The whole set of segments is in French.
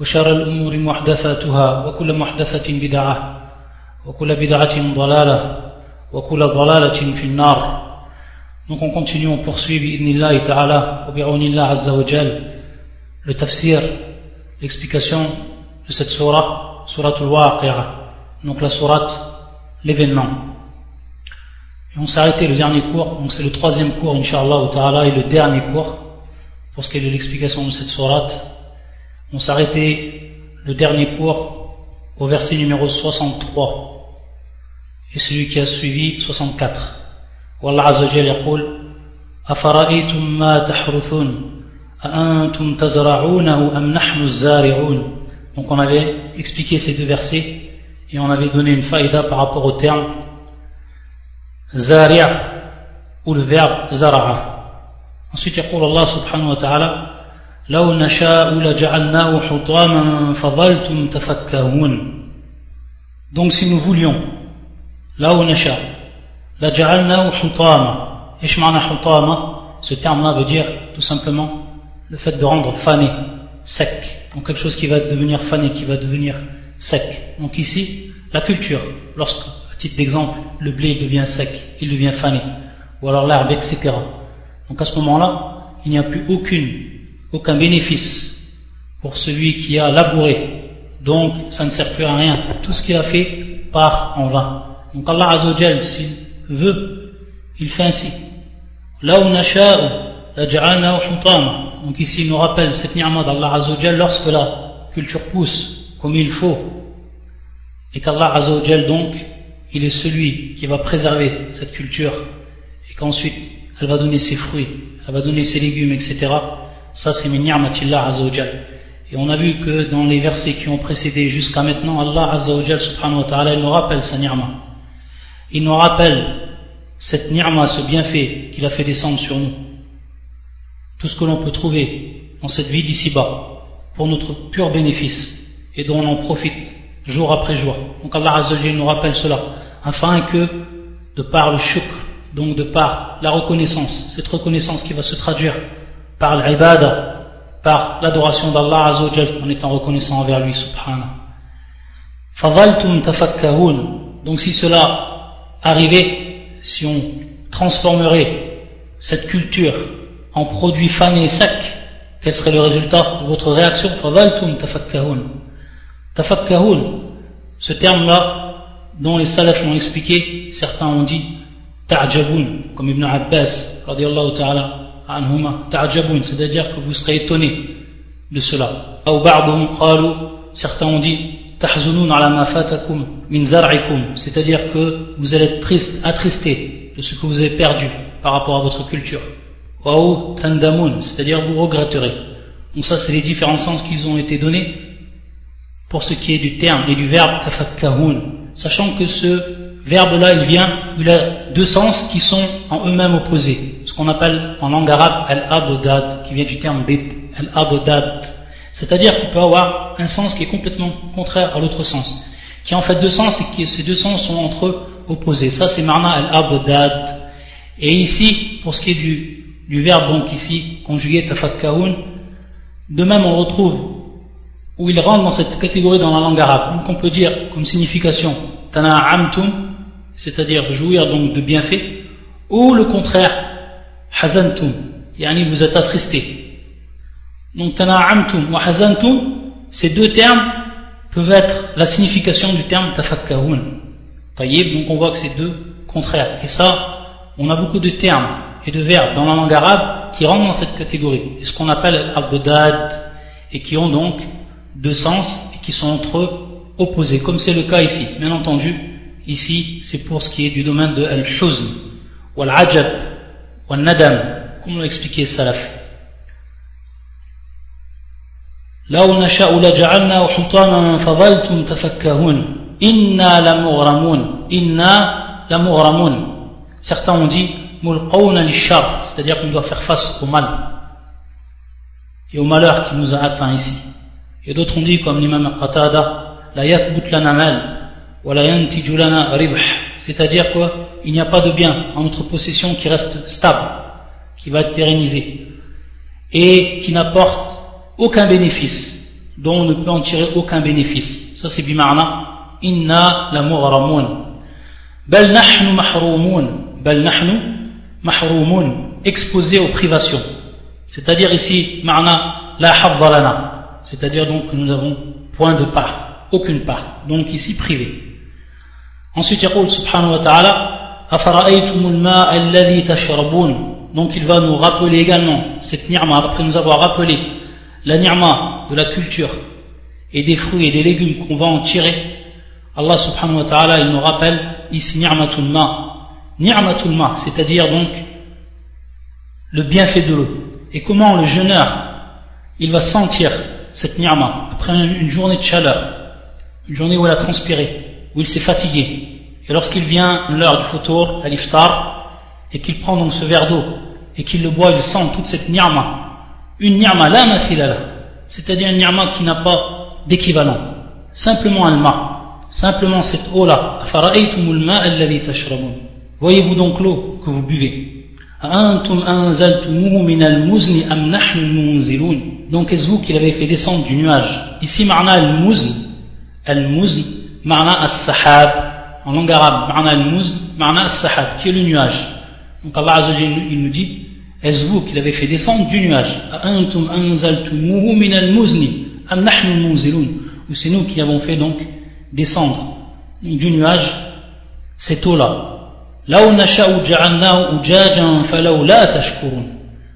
وشر الأمور محدثاتها وكل محدثة بدعة وكل بدعة ضلالة وكل ضلالة في النار Donc on continue, on poursuit bi'idnillahi ta'ala wa bi'awnillah azza wa jal le tafsir, l'explication de cette surah, surat al-waqi'a donc la surat l'événement et on s'est arrêté le dernier cours donc c'est le troisième cours inshallah ta'ala et le dernier cours pour ce qui est de l'explication de cette surat On s'arrêtait le dernier cours au verset numéro 63 et celui qui a suivi 64. والله عز وجل يقول أفرأيتم ما تحرثون أأنتم تزرعونه أم نحن الزارعون Donc on avait expliqué ces deux versets et on avait donné une faïda par rapport au terme zari' ou le verbe zara'a. Ensuite يقول الله سبحانه وتعالى لو نشاء لجعلناه حطاما فظلتم تفكهون donc si nous voulions لو نشاء لجعلناه حطاما ايش معنى حطاما ce terme là veut dire tout simplement le fait de rendre fané sec donc quelque chose qui va devenir fané qui va devenir sec donc ici la culture lorsque à titre d'exemple le blé devient sec il devient fané ou alors l'herbe etc donc à ce moment là il n'y a plus aucune aucun bénéfice pour celui qui a labouré. Donc, ça ne sert plus à rien. Tout ce qu'il a fait part en vain. Donc, Allah Azzawajal, s'il veut, il fait ainsi. Là où donc ici il nous rappelle cette ni'ma d'Allah Azzawajal lorsque la culture pousse comme il faut et qu'Allah Azzawajal donc il est celui qui va préserver cette culture et qu'ensuite elle va donner ses fruits, elle va donner ses légumes, etc. Ça, c'est min ni'matillah azawajal. Et on a vu que dans les versets qui ont précédé jusqu'à maintenant, Allah azawajal wa ta'ala, il nous rappelle sa ni'ma. Il nous rappelle cette ni'ma, ce bienfait qu'il a fait descendre sur nous. Tout ce que l'on peut trouver dans cette vie d'ici-bas, pour notre pur bénéfice, et dont on en profite jour après jour. Donc Allah azawajal nous rappelle cela, afin que, de par le shukr, donc de par la reconnaissance, cette reconnaissance qui va se traduire par l'ibada, par l'adoration d'Allah Azzawajal en étant reconnaissant envers lui, subhanahu. Donc si cela arrivait, si on transformerait cette culture en produit fané et sec, quel serait le résultat de votre réaction? Fadaltum tafakkahun. Tafakkahun, ce terme-là, dont les salafs l'ont expliqué, certains ont dit ta'jabun, comme Ibn Abbas, radiallahu ta'ala, c'est-à-dire que vous serez étonné de cela. Certains ont dit c'est-à-dire que vous allez être triste, attristé de ce que vous avez perdu par rapport à votre culture. c'est-à-dire vous regretterez. Donc ça, c'est les différents sens qui ont été donnés pour ce qui est du terme et du verbe tafakkahun, sachant que ce verbe-là, il vient, il a deux sens qui sont en eux-mêmes opposés. Ce qu'on appelle en langue arabe al-abdad, qui vient du terme al-abdad. C'est-à-dire qu'il peut avoir un sens qui est complètement contraire à l'autre sens. Qui a en fait deux sens et que ces deux sens sont entre eux opposés. Ça, c'est marna al-abdad. Et ici, pour ce qui est du, du verbe, donc ici, conjugué tafakkaoun, de même on retrouve où il rentre dans cette catégorie dans la langue arabe. Donc on peut dire comme signification tana'amtum c'est-à-dire jouir donc de bienfaits, ou le contraire, hazantum, yani vous êtes attristé. Donc tana'amtum wa hazantum, ces deux termes peuvent être la signification du terme tafakkahun. Donc on voit que c'est deux contraires. Et ça, on a beaucoup de termes et de verbes dans la langue arabe qui rentrent dans cette catégorie. Et ce qu'on appelle al-abdad, et qui ont donc deux sens et qui sont entre eux opposés, comme c'est le cas ici. Bien entendu, Ici, c'est pour ce qui est du domaine de al-huzn, ou al-ajab, ou al-nadam, comme l'a expliqué Salaf. لو نشاء لجعلناه حطاما فظلتم تفكهون إنا لمغرمون إنا لمغرمون Certains ont dit mulqawna lishar, c'est-à-dire qu'on doit faire face au mal et au malheur qui nous a atteint ici. Et d'autres ont dit, comme l'imam Qatada, la yathbut lana mal, c'est-à-dire quoi? Il n'y a pas de bien en notre possession qui reste stable, qui va être pérennisé, et qui n'apporte aucun bénéfice, dont on ne peut en tirer aucun bénéfice. Ça c'est bimarna, inna la mughramun. Bal nahnu mahroumun, bal nahnu mahroumun, exposés aux privations. C'est-à-dire ici, marna la lana, c'est-à-dire donc que nous avons point de part, aucune part, donc ici privé. Ensuite, il subhanahu wa ta'ala. Donc il va nous rappeler également cette ni'ma, après nous avoir rappelé la ni'ma de la culture et des fruits et des légumes qu'on va en tirer, Allah subhanahu wa ta'ala, il nous rappelle ici ni'matul ma. Ni'matul ma, c'est-à-dire donc le bienfait de l'eau. Et comment le jeûneur, il va sentir cette ni'ma après une journée de chaleur, une journée où il a transpiré, où il s'est fatigué. Et lorsqu'il vient l'heure du photour, à l'iftar, et qu'il prend donc ce verre d'eau, et qu'il le boit, il sent toute cette ni'ma. Une ni'ma la mafilala, c'est-à-dire une ni'ma qui n'a pas d'équivalent. Simplement un ma. Simplement cette eau-là. Voyez-vous donc l'eau que vous buvez donc est-ce vous qui l'avez fait descendre du nuage? Ici, marna al-muzn, al-muzn, marna as-sahab, en langue arabe, marna al-muzn, marna as-sahab, qui est le nuage? Donc Allah Azza il nous dit, est-ce vous qui l'avez fait descendre du nuage? Ou c'est nous qui avons fait donc descendre du nuage cette eau-là.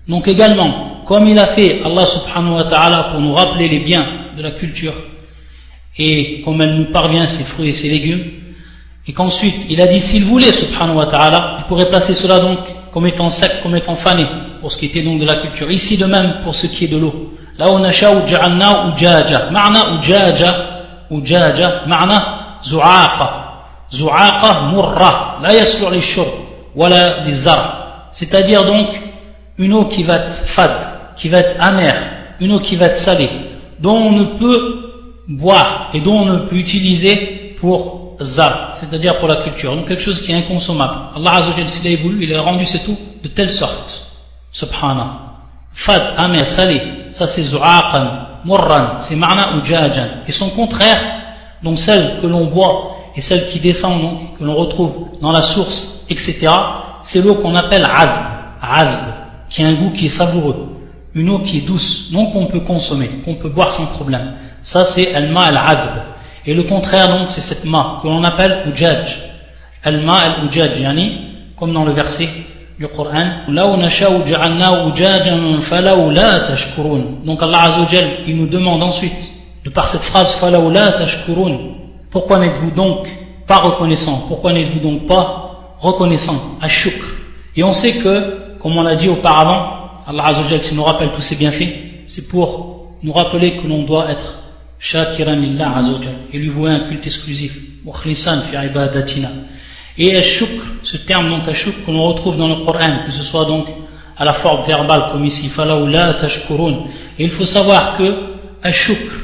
Donc également, comme il a fait Allah subhanahu wa ta'ala pour nous rappeler les biens de la culture et comme elle nous parvient ses fruits et ses légumes, et qu'ensuite il a dit s'il voulait subhanahu wa ta'ala, il pourrait placer cela donc comme étant sec, comme étant fané, pour ce qui était donc de la culture. Ici de même pour ce qui est de l'eau. Là on ou ja'alna ujaja. Ma'na ujaja, ujaja, ma'na zu'aqa. Zu'aqa murra, la yaslu' li shurb, wala li zar. C'est-à-dire donc une eau qui va être fade, qui va être amère, une eau qui va être salée, dont on ne peut boire et dont on ne peut utiliser pour zar, c'est-à-dire pour la culture. Donc quelque chose qui est inconsommable. Allah Azzawajal, s'il a voulu, il a rendu cette eau de telle sorte. Subhana. Fad, amer, salé, ça c'est zu'aqan, murran, c'est ma'na ou Et son contraire, donc celle que l'on boit et celle qui descend, donc, que l'on retrouve dans la source, etc., c'est l'eau qu'on appelle adb, adb, qui a un goût qui est savoureux, une eau qui est douce, non qu'on peut consommer, qu'on peut boire sans problème. Ça, c'est al-ma al-adb. Et le contraire, donc, c'est cette ma, que l'on appelle ujaj. Al-ma al-ujaj, yani, comme dans le verset du Coran, donc Allah Azzawajal, il nous demande ensuite, de par cette phrase, la tashkurun, pourquoi n'êtes-vous donc pas reconnaissant? Pourquoi n'êtes-vous donc pas reconnaissant? À shukr Et on sait que, comme on l'a dit auparavant, Allah Azzawajal, s'il nous rappelle tous ses bienfaits, c'est pour nous rappeler que l'on doit être shakiran lillah Azzawajal et lui vouer un culte exclusif. Mukhlisan fi ibadatina. Et shukr, ce terme donc shukr que l'on retrouve dans le Coran, que ce soit donc à la forme verbale comme ici, la tashkurun. Et il faut savoir que shukr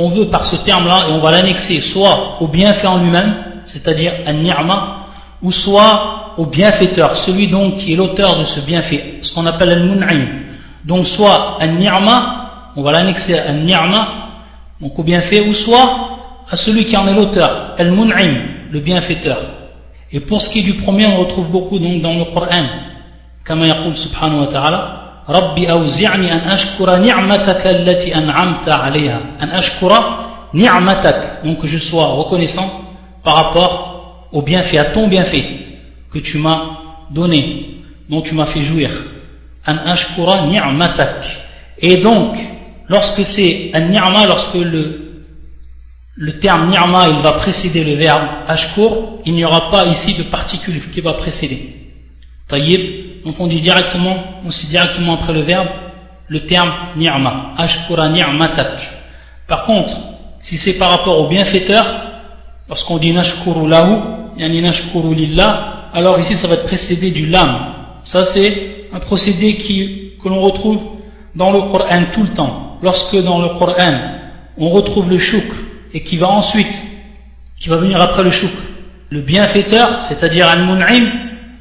on veut par ce terme-là, et on va l'annexer soit au bienfait en lui-même, c'est-à-dire un ni'ma, ou soit au bienfaiteur, celui donc qui est l'auteur de ce bienfait, ce qu'on appelle un mun'im. Donc soit un ni'ma, on va l'annexer à un ni'ma, donc au bienfait, ou soit à celui qui en est l'auteur, al mun'im, le bienfaiteur. Et pour ce qui est du premier, on retrouve beaucoup donc dans le Coran, comme il subhanahu wa ta'ala, ربي أوزعني أن أشكر نعمتك التي أنعمت عليها أن أشكر نعمتك donc que je sois reconnaissant par rapport au bienfait à ton bienfait que tu m'as donné dont tu m'as fait jouir أن أشكر نعمتك et donc lorsque c'est un ni'ma lorsque le le terme ni'ma il va précéder le verbe ashkur il n'y aura pas ici de particule qui va précéder tayyib donc on dit directement, on dit directement après le verbe le terme ni'ma, ashkura. Par contre, si c'est par rapport au bienfaiteur, lorsqu'on dit nashkuru lahu, yani nashkuru lillah, alors ici ça va être précédé du lam. Ça c'est un procédé que l'on retrouve dans le Coran tout le temps. Lorsque dans le Coran on retrouve le shukr et qui va ensuite, qui va venir après le shukr, le bienfaiteur, c'est-à-dire al-mun'im,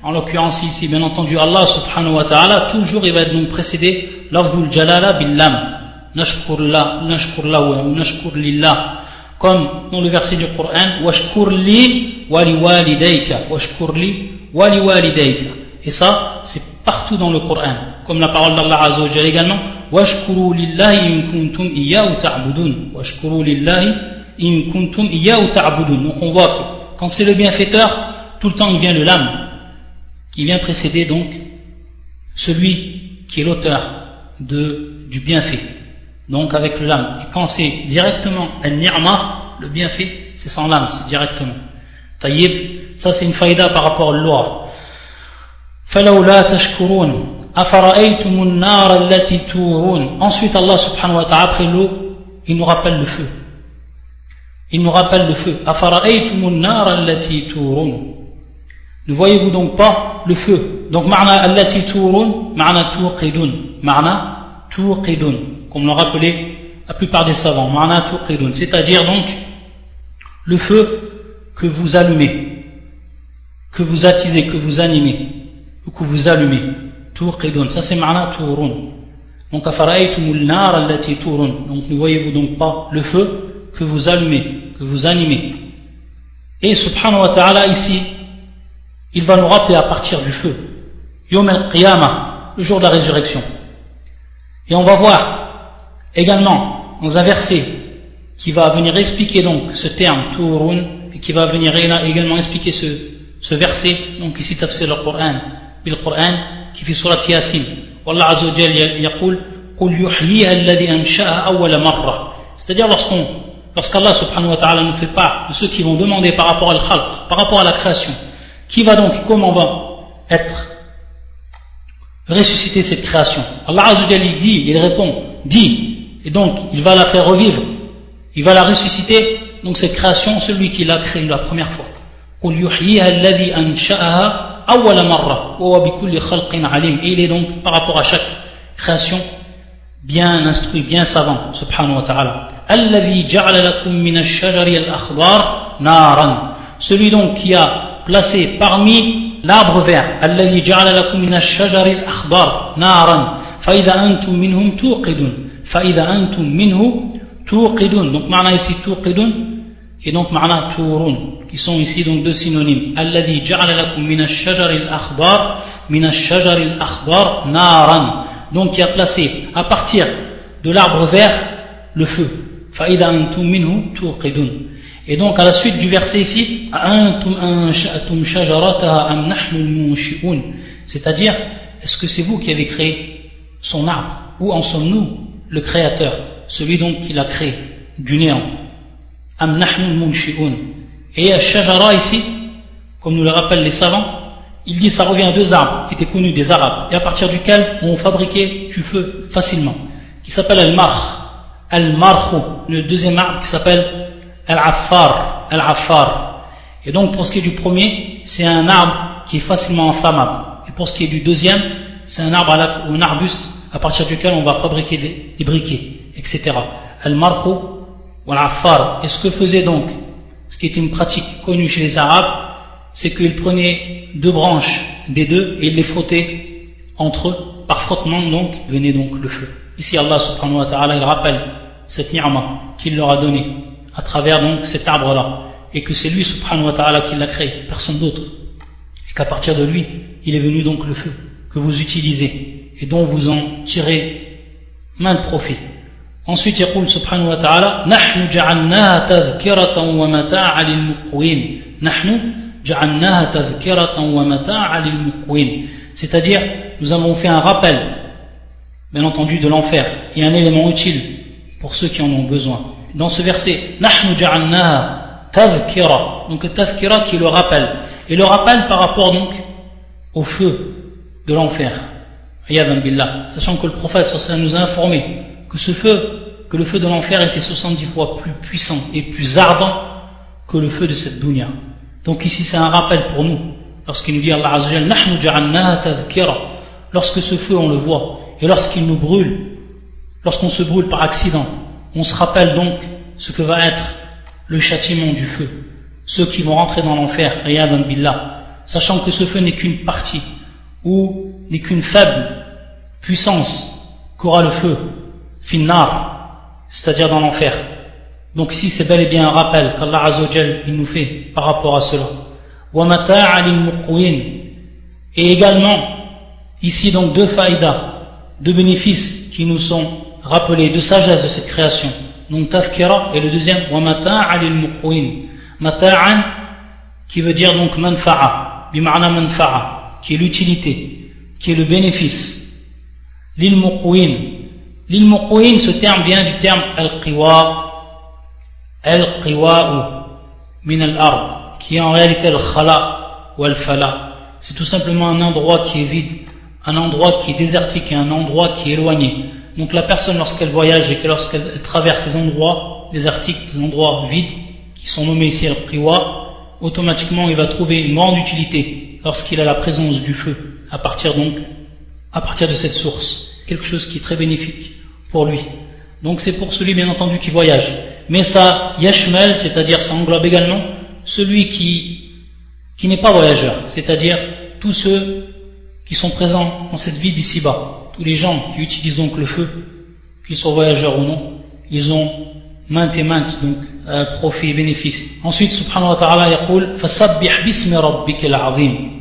en l'occurrence ici bien entendu Allah subhanahu wa ta'ala, toujours il va être donc précédé l'afdul jalala billam, nashkur la, nashkur la ou nashkur lillah, comme dans le verset du Coran, washkur li wali walidayka, washkur li wali walidayka. Et ça, c'est partout dans le Coran, comme la parole d'Allah Azza également, washkuru lillahi in kuntum iyyahu ta'budun, washkuru lillahi in kuntum iyyahu ta'budun. Donc on voit que quand c'est le bienfaiteur, tout le temps il vient le lam, qui vient précéder donc celui qui est l'auteur du bienfait. Donc avec le lam. Et quand c'est directement un ni'ma, le bienfait, c'est sans l'âme, c'est directement. Taïb, ça c'est une faïda par rapport à loi. Ensuite Allah subhanahu wa ta'ala après l'eau, il nous rappelle le feu il nous rappelle le feu. Ne voyez-vous donc pas le feu? Donc, ma'na allati turun, ma'na tuqidun. Ma'na tuqidun. Comme l'ont rappelé la plupart des savants. Ma'na tuqidun. C'est-à-dire donc le feu que vous allumez, que vous attisez, que vous animez, ou que vous allumez. Ça c'est ma'na turun. Donc. Donc, ne voyez-vous donc pas le feu que vous allumez, que vous animez. Et subhanahu wa ta'ala ici, il va nous rappeler à partir du feu, Yom al-Qiyamah, le jour de la résurrection. Et on va voir également dans un verset qui va venir expliquer donc ce terme Turun et qui va venir également expliquer ce, ce verset, donc ici tafsir le Coran, le Coran qui fait surat Yasin. Wallah Azza wa yaqul, قل يحييها الذي أنشأها أول مرة. C'est-à-dire lorsqu'on lorsqu'Allah subhanahu wa ta'ala nous fait part de ceux qui vont demander par rapport à khalq, par rapport à la création, qui va donc, comment va être ressuscité cette création Allah Azzawajal il dit, il répond, dit, et donc il va la faire revivre, il va la ressusciter, donc cette création, celui qui l'a créée la première fois. قل yuhyiha alladhi ansha'aha awwala marra wa bikul khalqin alim. Et il est donc par rapport à chaque création bien instruit, bien savant, subhanahu wa ta'ala. Alladhi ja'ala lakum min ash-shajari al-akhdar naran. Celui donc qui a placé parmi l'arbre vert, alladhi ja'ala lakum min ash-shajari al-akhdar naran. Fa idha antum minhum tuqidun. Fa idha antum minhu tuqidun. Donc, معنى ici tuqidun, qui est donc معنى turun. qui sont ici donc deux synonymes. Alladhi ja'ala lakum min ash-shajar al-akhbar min ash-shajar al-akhbar naran. Donc qui a placé à partir de l'arbre vert le feu. Fa idha antum minhu tuqidun. Et donc à la suite du verset ici, antum ansha'tum shajarataha am nahnu munshi'un. C'est-à-dire est-ce que c'est vous qui avez créé son arbre? Ou en sommes-nous le créateur, celui donc qui l'a créé du néant Am nahnu munshi'un. Et shajara ici, comme nous le rappellent les savants, il dit ça revient à deux arbres qui étaient connus des Arabes et à partir duquel on fabriquait du feu facilement, qui s'appelle al-marh, al-marhu, le deuxième arbre qui s'appelle al-affar, al-affar. Et donc pour ce qui est du premier, c'est un arbre qui est facilement inflammable. Et pour ce qui est du deuxième, c'est un arbre ou un arbuste à partir duquel on va fabriquer des, briquets, etc. Al-marhu ou al-affar. Et ce que faisait donc, ce qui est une pratique connue chez les Arabes, c'est qu'il prenait deux branches des deux et il les frottait entre eux. Par frottement, donc, venait donc le feu. Ici, Allah subhanahu wa ta'ala, il rappelle cette ni'ma qu'il leur a donnée à travers donc cet arbre-là. Et que c'est lui subhanahu wa ta'ala qui l'a créé, personne d'autre. Et qu'à partir de lui, il est venu donc le feu que vous utilisez et dont vous en tirez main de profit. Ensuite, il dit subhanahu wa ta'ala, نحن جعلناها تذكرة ومتاعا للمقوين. نحن c'est-à-dire, nous avons fait un rappel, bien entendu, de l'enfer, et un élément utile pour ceux qui en ont besoin. Dans ce verset, donc tavkira qui le rappelle, et le rappel par rapport donc au feu de l'enfer. sachant que le prophète nous a informé que ce feu, le feu de l'enfer était 70 fois plus puissant et plus ardent que le feu de cette dunya. Donc ici c'est un rappel pour nous, lorsqu'il nous dit Allah lorsque ce feu on le voit, et lorsqu'il nous brûle, lorsqu'on se brûle par accident, on se rappelle donc ce que va être le châtiment du feu, ceux qui vont rentrer dans l'enfer, billah, sachant que ce feu n'est qu'une partie, ou n'est qu'une faible puissance qu'aura le feu, finnar, c'est-à-dire dans l'enfer. Donc ici c'est bel et bien un rappel qu'Allah Azzawajal il nous fait par rapport à cela. Et également, ici donc deux faïdas, deux bénéfices qui nous sont rappelés, de sagesse de cette création. Donc tafkira et le deuxième, wa. Mata'an qui veut dire donc manfa'a, bima'na manfa'a, qui est l'utilité, qui est le bénéfice. Lil muqwin ce terme vient du terme al-qiwa, al-qiwa'u, min al-ard, qui est en réalité al-khala ou al-fala. C'est tout simplement un endroit qui est vide, un endroit qui est désertique et un endroit qui est éloigné. Donc la personne, lorsqu'elle voyage et que lorsqu'elle traverse ces endroits désertiques, ces endroits vides, qui sont nommés ici al-qiwa, automatiquement il va trouver une grande utilité lorsqu'il a la présence du feu, à partir donc, à partir de cette source. Quelque chose qui est très bénéfique pour lui. Donc c'est pour celui bien entendu qui voyage. Mais ça yashmal, c'est-à-dire ça englobe également celui qui, n'est pas voyageur, c'est-à-dire tous ceux qui sont présents dans cette vie d'ici-bas, tous les gens qui utilisent donc le feu, qu'ils soient voyageurs ou non, ils ont maintes et maintes donc euh, profit et bénéfice. Ensuite, subhanahu wa ta'ala yaqul fasabbih bismi.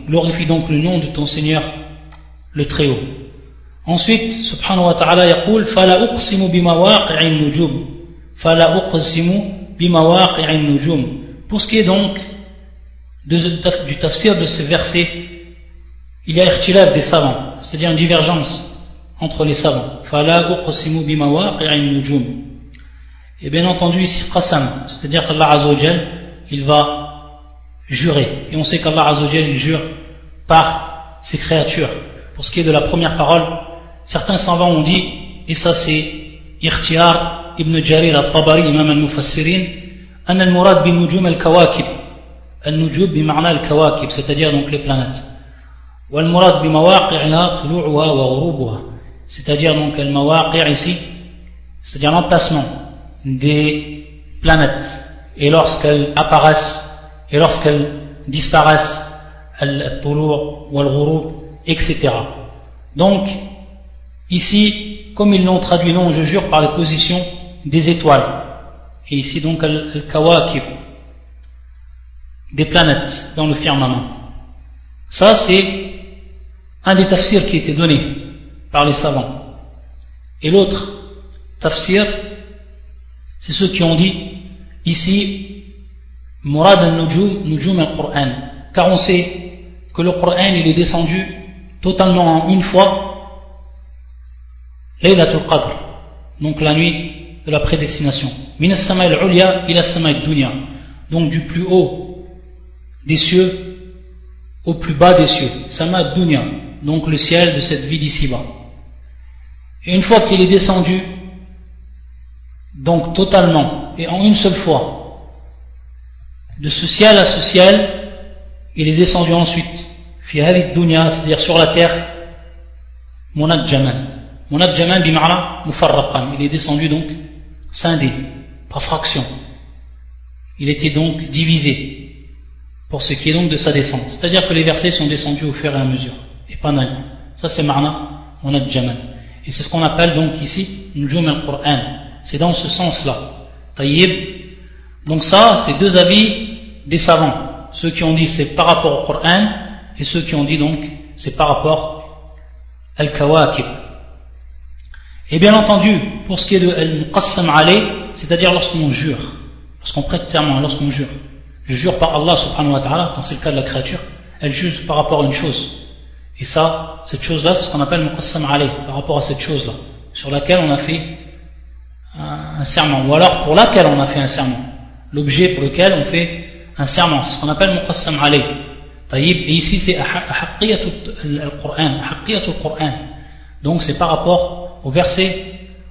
Glorifie donc le nom de ton Seigneur le très haut. Ensuite, subhanahu wa ta'ala yaqul fala uqsimu bimawaqi'in nujum. Fala uqsimu bimawaqi'in nujum. Pour ce qui est donc de, du tafsir de ce verset, il y a irtilaf des savants, c'est-à-dire une divergence entre les savants. Fala uqsimu bimawaqi'in nujum. Et bien entendu, ici, qasam, c'est-à-dire qu'Allah Azzawajal, il va jurer. Et on sait qu'Allah Azzawajal, il jure par ses créatures. Pour ce qui est de la première parole, certains savants ont dit, et ça c'est Irtiar ibn Jarir al-Tabari, imam al-Mufassirin, أن المراد بالنجوم الكواكب النجوم بمعنى الكواكب c'est-à-dire donc les planètes والمراد بمواقعها طلوعها وغروبها c'est-à-dire donc المواقع ici c'est-à-dire l'emplacement des planètes et lorsqu'elles apparaissent et lorsqu'elles disparaissent al-tulur wal etc. Donc ici comme ils l'ont traduit non je jure par les positions des étoiles. Et ici donc al-kawakib des planètes dans le firmament. Ça c'est un des tafsirs qui été donné par les savants. Et l'autre tafsir c'est ceux qui ont dit ici Murad al-Nujum, Nujum al-Qur'an. Car on sait que le Qur'an il est descendu totalement en une fois, Laylatul Qadr, donc la nuit de la prédestination. Dunya donc du plus haut des cieux au plus bas des cieux. Sama dunya donc le ciel de cette vie d'ici-bas. Et une fois qu'il est descendu donc totalement et en une seule fois, de ce ciel à ce ciel, il est descendu ensuite, c'est-à-dire sur la terre, munajjaman. Munajjaman bima'na mufarraqan. Il est descendu donc scindé, par fraction. Il était donc divisé pour ce qui est donc de sa descente. C'est-à-dire que les versets sont descendus au fur et à mesure, et pas d'un. Ça c'est ma'na munajjaman. Et c'est ce qu'on appelle donc ici Nujum al-Qur'an. C'est dans ce sens-là. Taïb. Donc ça, c'est deux avis des savants. Ceux qui ont dit c'est par rapport au Coran et ceux qui ont dit donc c'est par rapport al-kawakib. Et bien entendu, pour ce qui est de al-muqassam alayh, c'est-à-dire lorsqu'on jure, lorsqu'on prête serment, lorsqu'on jure, je jure par Allah subhanahu wa ta'ala, quand c'est le cas de la créature, elle juge par rapport à une chose. Et ça, cette chose-là, c'est ce qu'on appelle muqassam alayh, par rapport à cette chose-là, sur laquelle on a fait un serment, ou alors pour laquelle on a fait un serment, l'objet pour lequel on fait un serment, ce qu'on appelle muqassam alayh. Et ici c'est al-Qur'an, al-Qur'an. Donc c'est par rapport au verset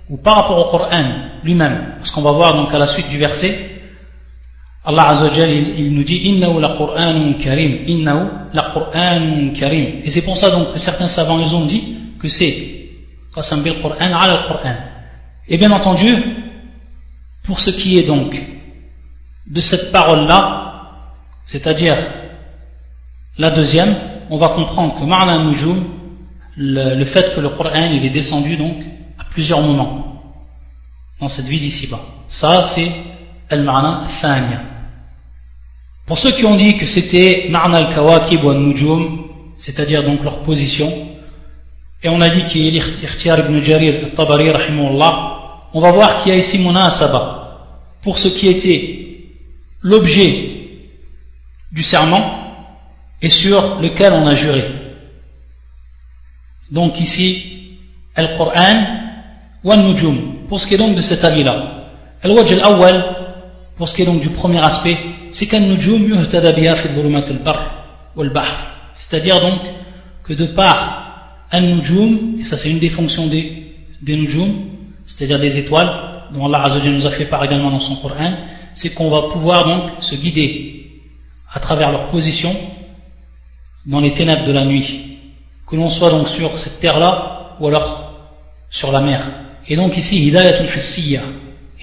ou par rapport au Coran lui-même. Parce qu'on va voir donc à la suite du verset, Allah Azzawajal, il, il nous dit Innahu la Qur'anun karim. Innahu la Qur'anun karim. Et c'est pour ça donc que certains savants ils ont dit que c'est Qasam bil Qur'an ala Qur'an. Et bien entendu, pour ce qui est donc de cette parole-là, c'est-à-dire la deuxième, on va comprendre que Ma'na Nujum, le, fait que le Coran il est descendu donc à plusieurs moments dans cette vie d'ici-bas. Ça, c'est Al-Ma'na Thania. Pour ceux qui ont dit que c'était Ma'na al-Kawakib ou al-Nujum, c'est-à-dire donc leur position, et on a dit qu'il y a l'Ikhtiyar ibn Jarir al-Tabari, on va voir qu'il y a ici Munasaba pour ce qui était l'objet du serment et sur lequel on a juré. Donc ici, Al-Qur'an ou Al-Nujum, pour ce qui est donc de cet avis-là. Al-Wajh al-Awwal, pour ce qui est donc du premier aspect, c'est qu'Al-Nujum yuhtada biha fi dhulumat al-bar wal-bahr. C'est-à-dire donc que de par Al-Nujum, et ça c'est une des fonctions des, des Nujum, c'est-à-dire des étoiles, dont Allah Azzawajal nous a fait part également dans son Coran, c'est qu'on va pouvoir donc se guider à travers leur position dans les ténèbres de la nuit, que l'on soit donc sur cette terre-là ou alors sur la mer. Et donc ici, hidayatun hissiya.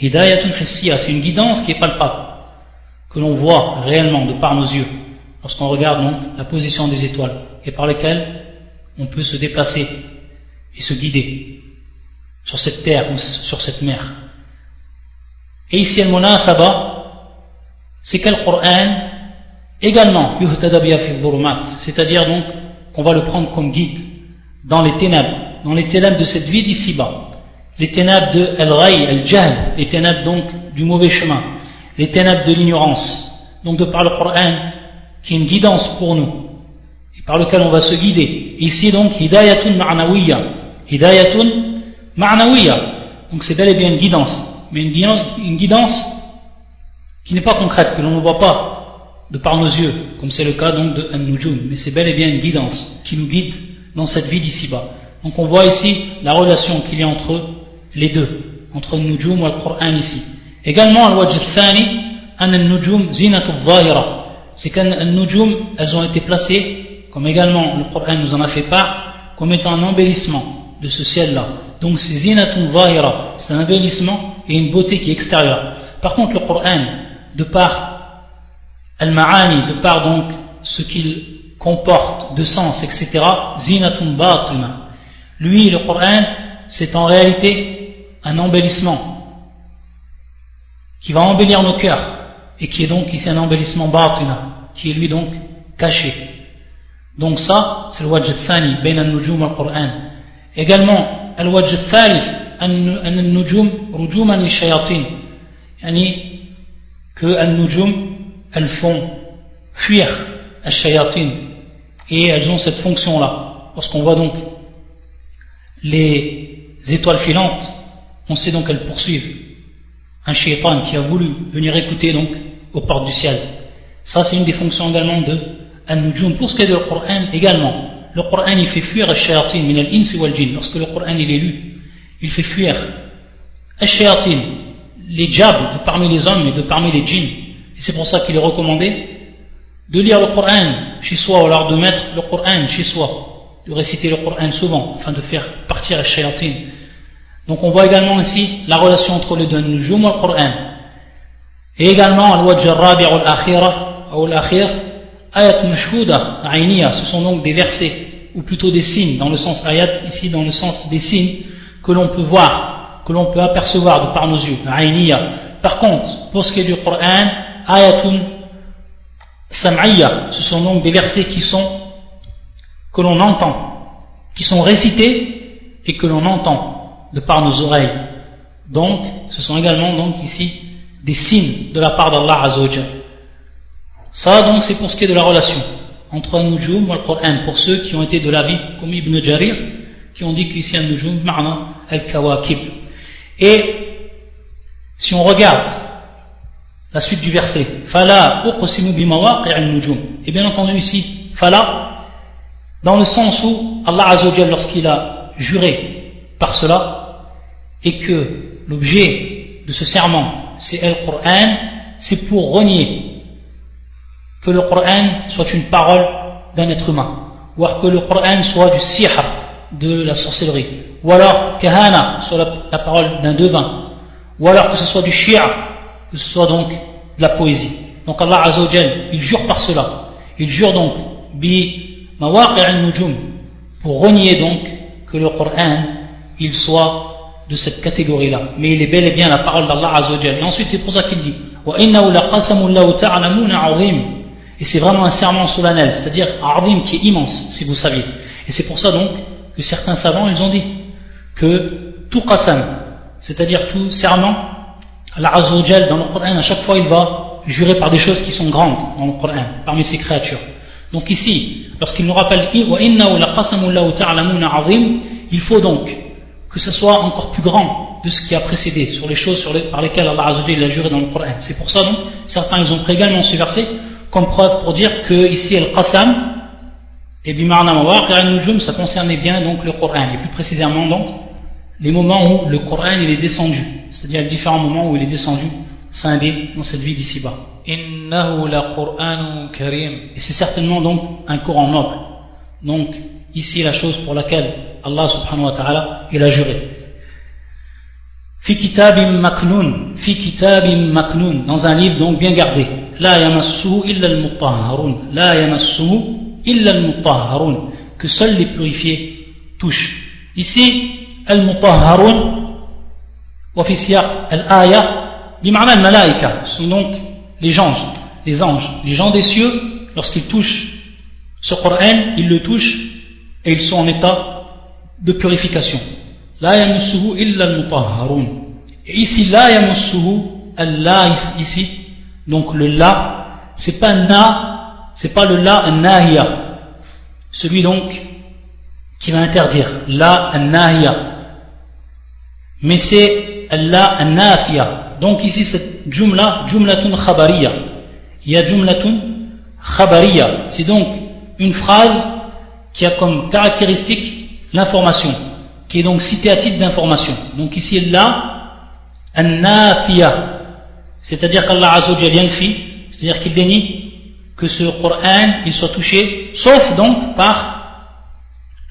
Hidayatun hissiya, c'est une guidance qui est palpable, que l'on voit réellement de par nos yeux, lorsqu'on regarde donc la position des étoiles, et par lesquelles on peut se déplacer et se guider sur cette terre ou sur cette mer. Et ici, al-munasaba, c'est quel Coran également c'est-à-dire donc qu'on va le prendre comme guide dans les ténèbres, dans les ténèbres de cette vie d'ici-bas, les ténèbres de al-ray, al-jahl, les ténèbres donc du mauvais chemin, les ténèbres de l'ignorance, donc de par le Coran, qui est une guidance pour nous, et par lequel on va se guider. ici donc, hidayatun ma'nawiya, hidayatun ma'nawiya, donc c'est bel et bien une guidance, mais une guidance qui n'est pas concrète, que l'on ne voit pas, de par nos yeux, comme c'est le cas donc de An-Nujum, mais c'est bel et bien une guidance qui nous guide dans cette vie d'ici-bas. Donc on voit ici la relation qu'il y a entre les deux, entre An-Nujum et le Coran ici. Également, Al-Wajh al-Thani, An-Nujum zahira c'est qu'An-Nujum, elles ont été placées, comme également le Coran nous en a fait part, comme étant un embellissement de ce ciel-là. Donc c'est zinatu zahira c'est un embellissement et une beauté qui est extérieure. Par contre, le Coran, de par Al-Ma'ani, de par donc ce qu'il comporte de sens, etc., zinatun batina. Lui, le Coran, c'est en réalité un embellissement qui va embellir nos cœurs et qui est donc ici un embellissement batina, qui est lui donc caché. Donc ça, c'est le wajh thani, bain al-nujum al-Qur'an. Également, al-wajh thalith, al-nujum rujuman li-shayatin. Yani, que al-nujum elles font fuir al shayatin et elles ont cette fonction-là. Lorsqu'on voit donc les étoiles filantes, on sait donc qu'elles poursuivent un shaitan qui a voulu venir écouter donc aux portes du ciel. Ça, c'est une des fonctions également de An-Nujum. Pour ce qui est du Coran également, le Coran il fait fuir al shayatin min al-ins wal. Lorsque le Coran il est lu, il fait fuir al shayatin, les diables de parmi les hommes et de parmi les djinns c'est pour ça qu'il est recommandé de lire le Coran chez soi, ou alors de mettre le Coran chez soi, de réciter le Coran souvent, afin de faire partir la shayatin. Donc on voit également ici la relation entre les deux, nujum et le Coran. Et également, al-wajh al-rabi' al-akhira, ayat ainiya, ce sont donc des versets, ou plutôt des signes, dans le sens ayat, ici dans le sens des signes, que l'on peut voir, que l'on peut apercevoir de par nos yeux, ainiya. Par contre, pour ce qui est du Coran, ayatun sam'iyya, ce sont donc des versets qui sont que l'on entend, qui sont récités et que l'on entend de par nos oreilles. Donc, ce sont également donc ici des signes de la part d'Allah Azzawajal. Ça donc c'est pour ce qui est de la relation entre un nujum et le Coran, pour ceux qui ont été de l'avis, comme Ibn Jarir, qui ont dit qu'ici un nujum, ma'na al-kawakib. Et si on regarde la suite du verset. Fala. Et bien entendu ici, fala, dans le sens où Allah Azzawajal, lorsqu'il a juré par cela et que l'objet de ce serment c'est le Coran, c'est pour renier que le Coran soit une parole d'un être humain, ou que le Coran soit du sihr, de la sorcellerie, ou alors kahana soit la, parole d'un devin, ou alors que ce soit du shia, que ce soit donc de la poésie. Donc Allah Azzawajal, il jure par cela. Il jure donc bi al-nujum pour renier donc que le Coran il soit de cette catégorie-là. Mais il est bel et bien la parole d'Allah Azzawajal. Et ensuite c'est pour ça qu'il dit et c'est vraiment un serment solennel, c'est-à-dire un qui est immense, si vous saviez. Et c'est pour ça donc que certains savants, ils ont dit que tout qasam, c'est-à-dire tout serment, Allah Azzawajal, dans le Coran, à chaque fois, il va jurer par des choses qui sont grandes dans le Coran, parmi ses créatures. Donc ici, lorsqu'il nous rappelle il faut donc que ce soit encore plus grand de ce qui a précédé sur les choses par lesquelles Allah Azzawajal a juré dans le Coran. C'est pour ça donc certains ils ont pris également ce verset comme preuve pour dire que ici el qasam et bimarna ça concernait bien donc le Coran et plus précisément donc les moments où le Coran il est descendu. C'est-à-dire les différents moments où il est descendu scindé dans cette vie d'ici-bas. Et c'est certainement donc un Coran noble. Donc ici la chose pour laquelle Allah subhanahu wa ta'ala il a juré fi kitabim maknoun fi kitabim maknoun dans un livre donc bien gardé. La yamassuhu illa al-mutahharun. La yamassuhu illa al-mutahharun. Que seuls les purifiés touchent. Ici wa fi siyaq al-aya bima'na al-malaika sont donc les anges les anges les gens des cieux lorsqu'ils touchent ce Coran ils le touchent et ils sont en état de purification. La yamussuhu illa al-mutahharun. Et ici, la yamussuhu, Allah ici, donc le la, c'est pas na, c'est pas le la nahiya. Celui donc qui va interdire, la nahiya. Mais c'est la nafiya. Donc ici, cette jumla, jumlatun khabariya. Il y a jumlatun khabariya. C'est donc une phrase qui a comme caractéristique l'information, qui est donc citée à titre d'information. Donc ici, là, an-nafiya, c'est-à-dire qu'Allah Azzawajal yanfi, c'est-à-dire qu'il dénie que ce Coran, il soit touché, sauf donc par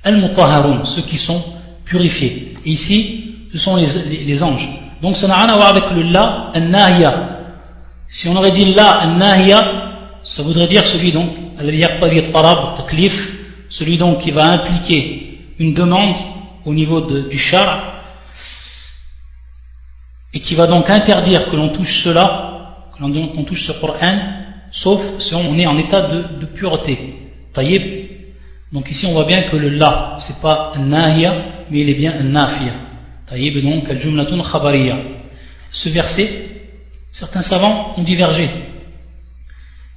al-mutahharun, ceux qui sont purifiés. Ici, ce sont les, anges. Donc ça n'a rien à voir avec le la, an-nahiya. Si on aurait dit la, an-nahiya, ça voudrait dire celui donc, celui donc qui va impliquer une demande au niveau du char et qui va donc interdire que l'on touche cela, que l'on touche ce Coran, sauf si on est en état de, pureté. Taïb. Donc ici on voit bien que le la, c'est pas un nahia, mais il est bien. Taïb, donc. Ce verset, certains savants ont divergé.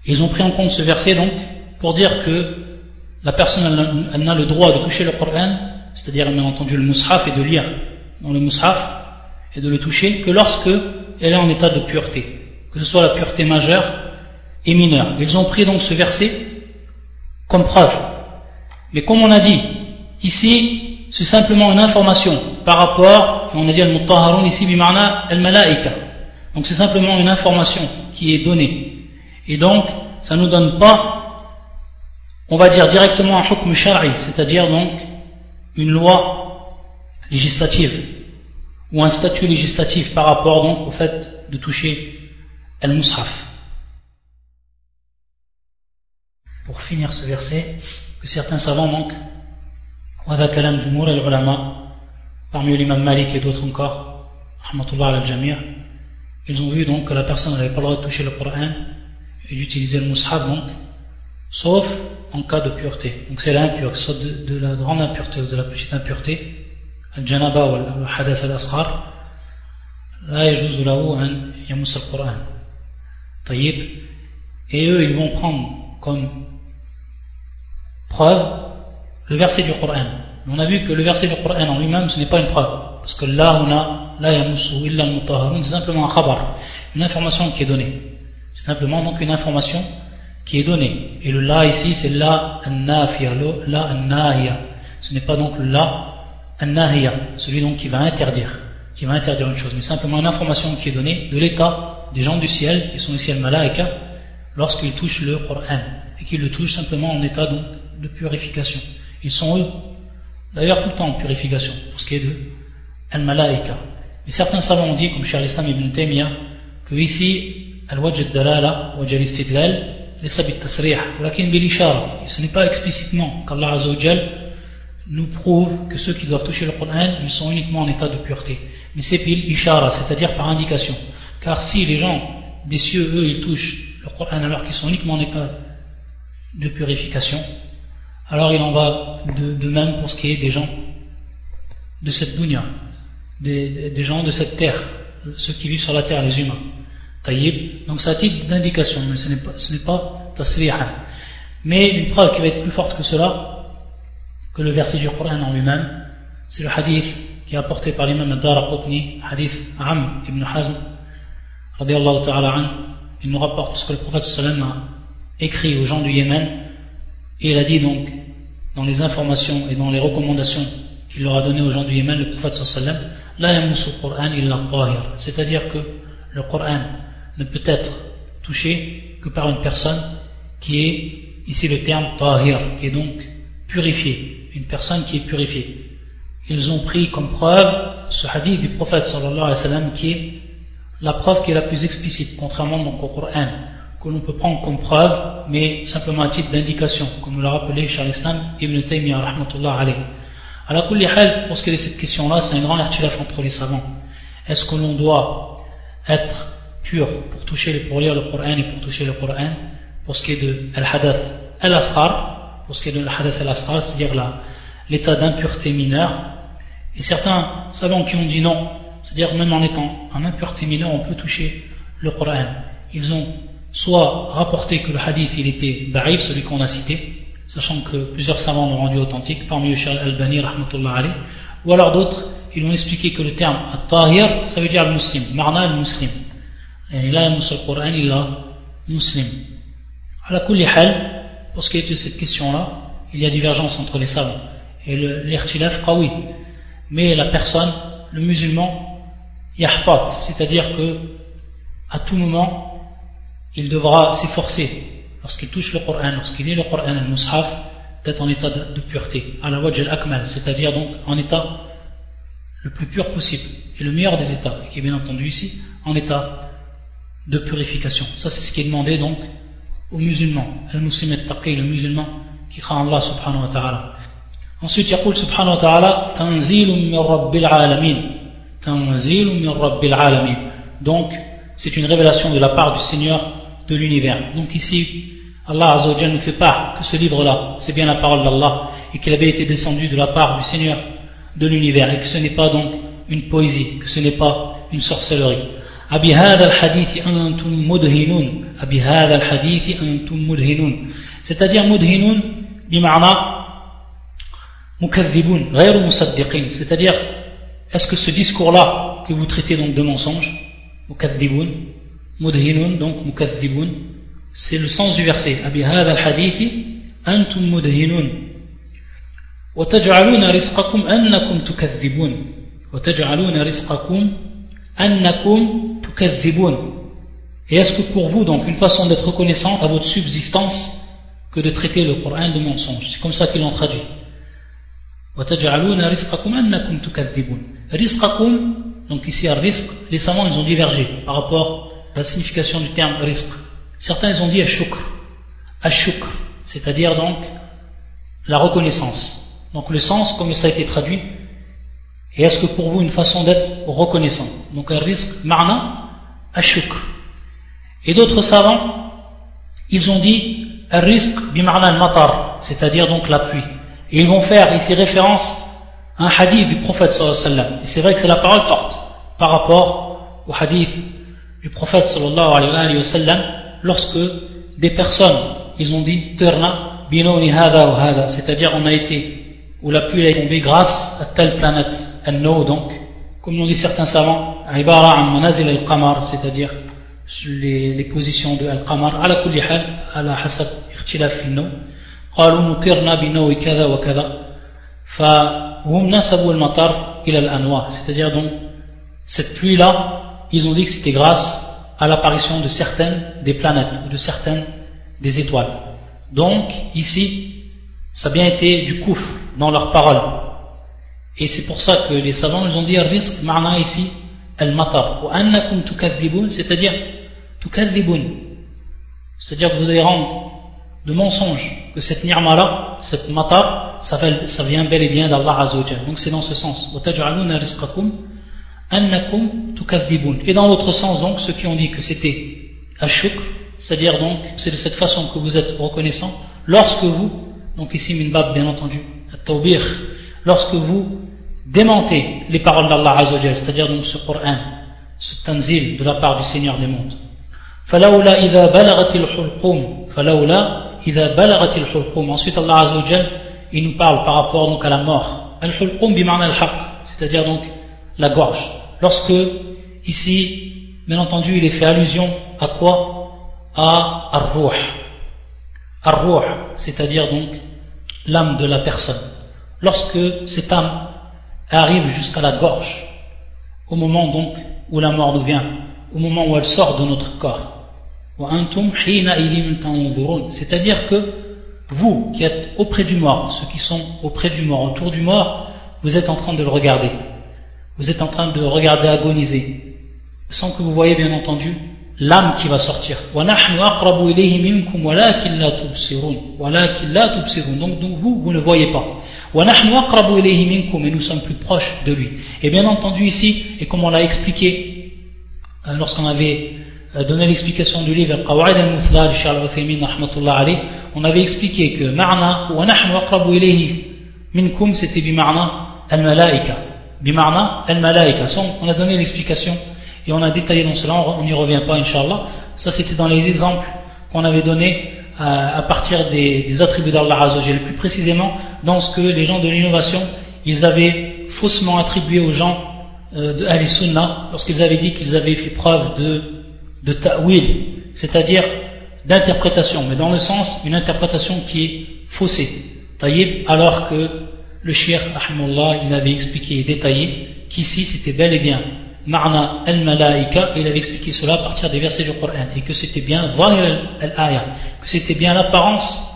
Ils ont pris en compte ce verset donc pour dire que la personne n'a le droit de toucher le Coran, c'est-à-dire bien entendu le mushaf et de lire dans le mushaf et de le toucher que lorsque elle est en état de pureté, que ce soit la pureté majeure et mineure. Ils ont pris donc ce verset comme preuve. Mais comme on a dit, ici, c'est simplement une information par rapport, on a dit al-mutahharun ici bimarna al-malaika. Donc c'est simplement une information qui est donnée. Et donc, ça ne nous donne pas on va dire directement un hukm shari, c'est-à-dire donc une loi législative ou un statut législatif par rapport donc au fait de toucher al-mushaf. Pour finir ce verset, que certains savants manquent, parmi l'imam Malik et d'autres encore, al-Jamir, ils ont vu donc que la personne n'avait pas le droit de toucher le Coran et d'utiliser le mushaf donc, sauf en cas de pureté. Donc c'est l'impure, soit de, la grande impureté ou de la petite impureté, al-janaba ou al-hadath al-asghar, là yajuz lahu an yamus al-Qur'an. Taïb. Et eux, ils vont prendre comme preuve le verset du Coran. On a vu que le verset du Coran en lui-même, ce n'est pas une preuve. Parce que là, on a, là yamusu illa al c'est simplement un khabar, une information qui est donnée. C'est simplement donc une information qui est donné. Et le la ici, c'est la nafiya, la nahiya. Ce n'est pas donc le la An-Nahiya, celui donc qui va interdire, qui va interdire une chose, mais simplement une information qui est donnée de l'état des gens du ciel, qui sont ici al-Malaika, lorsqu'ils touchent le Coran, et qu'ils le touchent simplement en état donc de purification. Ils sont eux, d'ailleurs tout le temps en purification, pour ce qui est de al-Malaika. Mais certains savants ont dit, comme Cheikh l'Islam ibn Taymiyyah, que ici, al-Wajj dalala wajj al-istidlal, les tasrih, ce n'est pas explicitement qu'Allah Azzawajal nous prouve que ceux qui doivent toucher le Coran, ils sont uniquement en état de pureté. Mais c'est bil ishara, c'est-à-dire par indication. Car si les gens des cieux, eux, ils touchent le Coran alors qu'ils sont uniquement en état de purification, alors il en va de, même pour ce qui est des gens de cette dunya, des, gens de cette terre, ceux qui vivent sur la terre, les humains. Taïb. Donc c'est un titre d'indication, mais ce n'est pas, ce pas. Mais une preuve qui va être plus forte que cela, que le verset du Coran en lui-même, c'est le hadith qui est apporté par l'imam Ad-Daraqutni, hadith Am ibn Hazm, ta'ala an, il nous rapporte ce que le prophète sallam a écrit aux gens du Yémen, et il a dit donc, dans les informations et dans les recommandations qu'il leur a données aux gens du Yémen, le prophète sallam, la Qur'an illa. C'est-à-dire que le Coran ne peut être touché que par une personne qui est, ici le terme tahir, qui est donc purifié, une personne qui est purifiée. Ils ont pris comme preuve ce hadith du prophète sallallahu alayhi wa sallam qui est la preuve qui est la plus explicite, contrairement donc au Coran, que l'on peut prendre comme preuve, mais simplement à titre d'indication, comme l'a rappelé Charles Islam Ibn Taymiyyah rahmatullah kulli hal, pour ce qui est de cette question-là, c'est un grand artilaf entre les savants. Est-ce que l'on doit être pur pour toucher, pour lire le Coran et pour toucher le Coran, pour ce qui est de al-hadath al-asghar, pour ce de al-hadath al-asghar, c'est-à-dire l'état d'impureté mineure, et certains savants qui ont dit non, c'est-à-dire même en étant en impureté mineure, on peut toucher le Coran. Ils ont soit rapporté que le hadith il était da'if, celui qu'on a cité, sachant que plusieurs savants l'ont rendu authentique, parmi eux Charles Albani, rahmatullah ou alors d'autres, ils ont expliqué que le terme at-tahir, ça veut dire le muslim, marna al-muslim. Et là, le Coran, il a muslim. À la hal, pour ce qui est de cette question-là, il y a divergence entre les savants. Et l'irtilaf, qawi. Mais la personne, le musulman, yahtat, c'est-à-dire que à tout moment, il devra s'efforcer, lorsqu'il touche le Coran, lorsqu'il lit le Coran, le mushaf, d'être en état de, pureté, à la wajj al-akmal, c'est-à-dire donc en état le plus pur possible, et le meilleur des états, qui est bien entendu ici, en état de purification. Ça, c'est ce qui est demandé donc aux musulmans, al-muslim al-taqi, le musulman qui craint Allah subhanahu wa ta'ala. Ensuite, il subhanahu wa ta'ala, tanzilun min rabbil alamin. Tanzilun min alamin. Donc, c'est une révélation de la part du Seigneur de l'univers. Donc ici, Allah Azzawajal nous fait part que ce livre-là, c'est bien la parole d'Allah et qu'il avait été descendu de la part du Seigneur de l'univers et que ce n'est pas donc une poésie, que ce n'est pas une sorcellerie. c'est-à-dire mudhinun bima'na c'est-à-dire est-ce que ce discours-là que vous traitez donc de mensonge mukadhibun mudhinun donc mukadhibun c'est le sens du verset abi hadha al-hadith antum mudhinun وتجعلون رزقكم أنكم تكذبون وتجعلون رزقكم أنكم تكذبون Et est-ce que pour vous, donc, une façon d'être reconnaissant à votre subsistance que de traiter le Coran de mensonge C'est comme ça qu'ils l'ont traduit. وَتَجْعَلُونَ رِزْقَكُمْ أَنَّكُمْ تُكَذِّبُونَ رِزْقَكُمْ Donc ici, risque, les savants, ils ont divergé par rapport à la signification du terme risque. Certains, ils ont dit ashukr. Ashukr, c'est-à-dire donc la reconnaissance. Donc le sens, comme ça a été traduit, et est-ce que pour vous une façon d'être reconnaissant? Donc un risque, marna, ashukr. Et d'autres savants, ils ont dit un risque bimarna al-matar, c'est-à-dire donc la. Et ils vont faire ici référence à un hadith du prophète sallallahu alayhi wa sallam. Et c'est vrai que c'est la parole forte par rapport au hadith du prophète sallallahu alayhi wa sallam lorsque des personnes, ils ont dit terna binoni hada ou hada, c'est-à-dire on a été où la pluie est tombée grâce à telle planète, An-No donc, comme l'ont dit certains savants, Ibara an manazil al-qamar, c'est-à-dire les, les positions de al-qamar, ala kulli hal, ala hasab ikhtilaf fi no قالوا مطرنا بنوء كذا وكذا c'est-à-dire donc cette pluie là ils ont dit que c'était grâce à l'apparition de certaines des planètes ou de certaines des étoiles. Donc ici ça a bien été du kouf dans leurs paroles. Et c'est pour ça que les savants ils ont dit risque marna ici al-matar wa annakum c'est-à-dire c'est-à-dire que vous allez rendre de mensonge que cette ni'ma là cette matar ça, vient bel et bien d'Allah Azzawajal donc c'est dans ce sens et dans l'autre sens donc ceux qui ont dit que c'était ashuk c'est-à-dire donc c'est de cette façon que vous êtes reconnaissant lorsque vous donc ici minbab bien entendu lorsque vous démentez les paroles d'Allah Azzawajal c'est-à-dire donc ce Coran ce tanzil de la part du Seigneur des mondes فلولا إذا بلغت الحلقوم فلولا إذا بلغت الحلقوم ensuite Allah Azzawajal il nous parle par rapport donc à la mort al-hulqum bima'na al-haq c'est-à-dire donc la gorge. Lorsque ici bien entendu il est fait allusion à quoi? À ar-ruh. C'est-à-dire donc l'âme de la personne. Lorsque cette âme arrive jusqu'à la gorge au moment donc où la mort nous vient au moment où elle sort de notre corps c'est-à-dire que vous qui êtes auprès du mort, ceux qui sont auprès du mort, autour du mort, vous êtes en train de le regarder. Vous êtes en train de regarder agoniser, sans que vous voyez bien entendu l'âme qui va sortir. Donc, donc vous, vous ne voyez pas. Et nous sommes plus proches de lui. Et bien entendu ici, et comme on l'a expliqué euh, lorsqu'on avait euh, donné l'explication du livre Qawa'id al-Muthla de on avait expliqué que ma'na wa nahnu aqrabu ilayhi minkum c'était bima'na al-malaika. Bima'na al-malaika. On a donné l'explication et on a détaillé dans cela, on n'y revient pas inshallah. Ça c'était dans les exemples qu'on avait donnés à, partir des, attributs d'Allah Azzawajal, plus précisément dans ce que les gens de l'innovation, ils avaient faussement attribué aux gens euh, de Sunnah lorsqu'ils avaient dit qu'ils avaient fait preuve de de ta'wil, c'est-à-dire d'interprétation, mais dans le sens une interprétation qui est faussée. Taïb, alors que le shir, rahimullah, il avait expliqué et détaillé qu'ici c'était bel et bien Marna al-Malaika, il avait expliqué cela à partir des versets du Coran, et que c'était bien al-Aya, que c'était bien l'apparence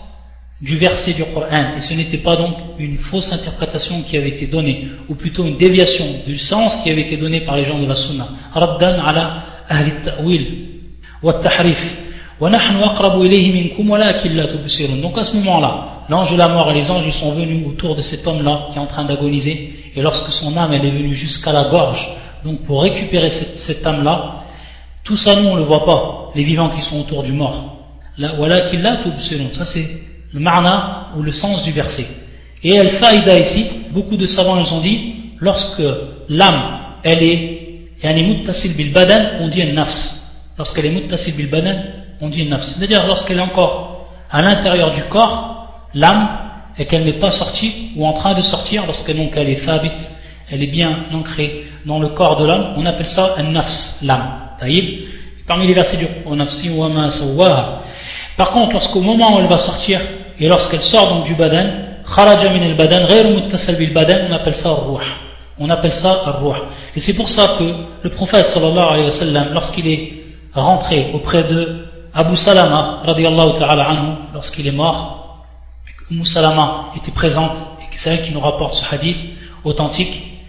du verset du Coran, et ce n'était pas donc une fausse interprétation qui avait été donnée, ou plutôt une déviation du sens qui avait été donné par les gens de la Sunna. Donc à ce moment-là, l'ange de la mort et les anges sont venus autour de cet homme-là qui est en train d'agoniser. Et lorsque son âme elle est venue jusqu'à la gorge, donc pour récupérer cette, âme-là, tout ça nous on le voit pas, les vivants qui sont autour du mort. Voilà qu'il l'a Ça c'est le marna ou le sens du verset. Et al faïda ici, beaucoup de savants nous ont dit, lorsque l'âme elle est, yani muttasil bil badan, on dit un nafs. Lorsqu'elle est muttasil bil badan, on dit nafs. C'est-à-dire lorsqu'elle est encore à l'intérieur du corps, l'âme, et qu'elle n'est pas sortie ou en train de sortir, lorsqu'elle donc elle est fabit, elle est bien ancrée dans le corps de l'homme, on appelle ça un nafs, l'âme. Taïb. Parmi les versets du Par contre, lorsqu'au moment où elle va sortir, et lorsqu'elle sort donc du badan, kharaja min al badan, bil badan, on appelle ça ruh. On appelle ça ar-ruh. Et c'est pour ça que le prophète sallallahu alayhi wa sallam, lorsqu'il est rentré auprès de Abu Salama, radiallahu ta'ala anhu, lorsqu'il est mort, Umm Salama était présente, et c'est elle qui nous rapporte ce hadith authentique,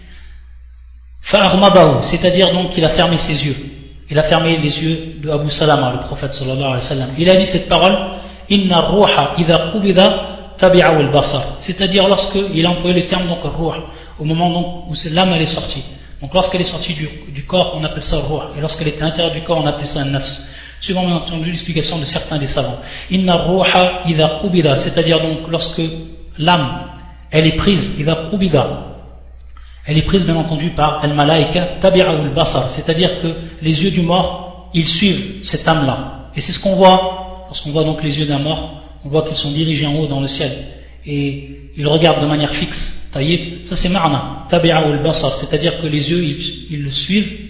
c'est-à-dire donc qu'il a fermé ses yeux. Il a fermé les yeux de Abu Salama, le prophète sallallahu alayhi wa sallam. Il a dit cette parole, Inna ruha idha qubida c'est-à-dire lorsqu'il a employé le terme donc au moment où l'âme est sortie. Donc lorsqu'elle est sortie du, corps, on appelle ça ruh, et lorsqu'elle était à l'intérieur du corps, on appelle ça un nafs. Suivant bien entendu l'explication de certains des savants. Inna ruha idha qubida, c'est-à-dire donc lorsque l'âme elle est prise, idha qubida, elle est prise bien entendu par al malaika tabi'ahu basar, c'est-à-dire que les yeux du mort, ils suivent cette âme-là. Et c'est ce qu'on voit lorsqu'on voit donc les yeux d'un mort on voit qu'ils sont dirigés en haut dans le ciel et ils regardent de manière fixe. Taïb, ça c'est ma'na, tabi'a ou basar, c'est-à-dire que les yeux ils, le suivent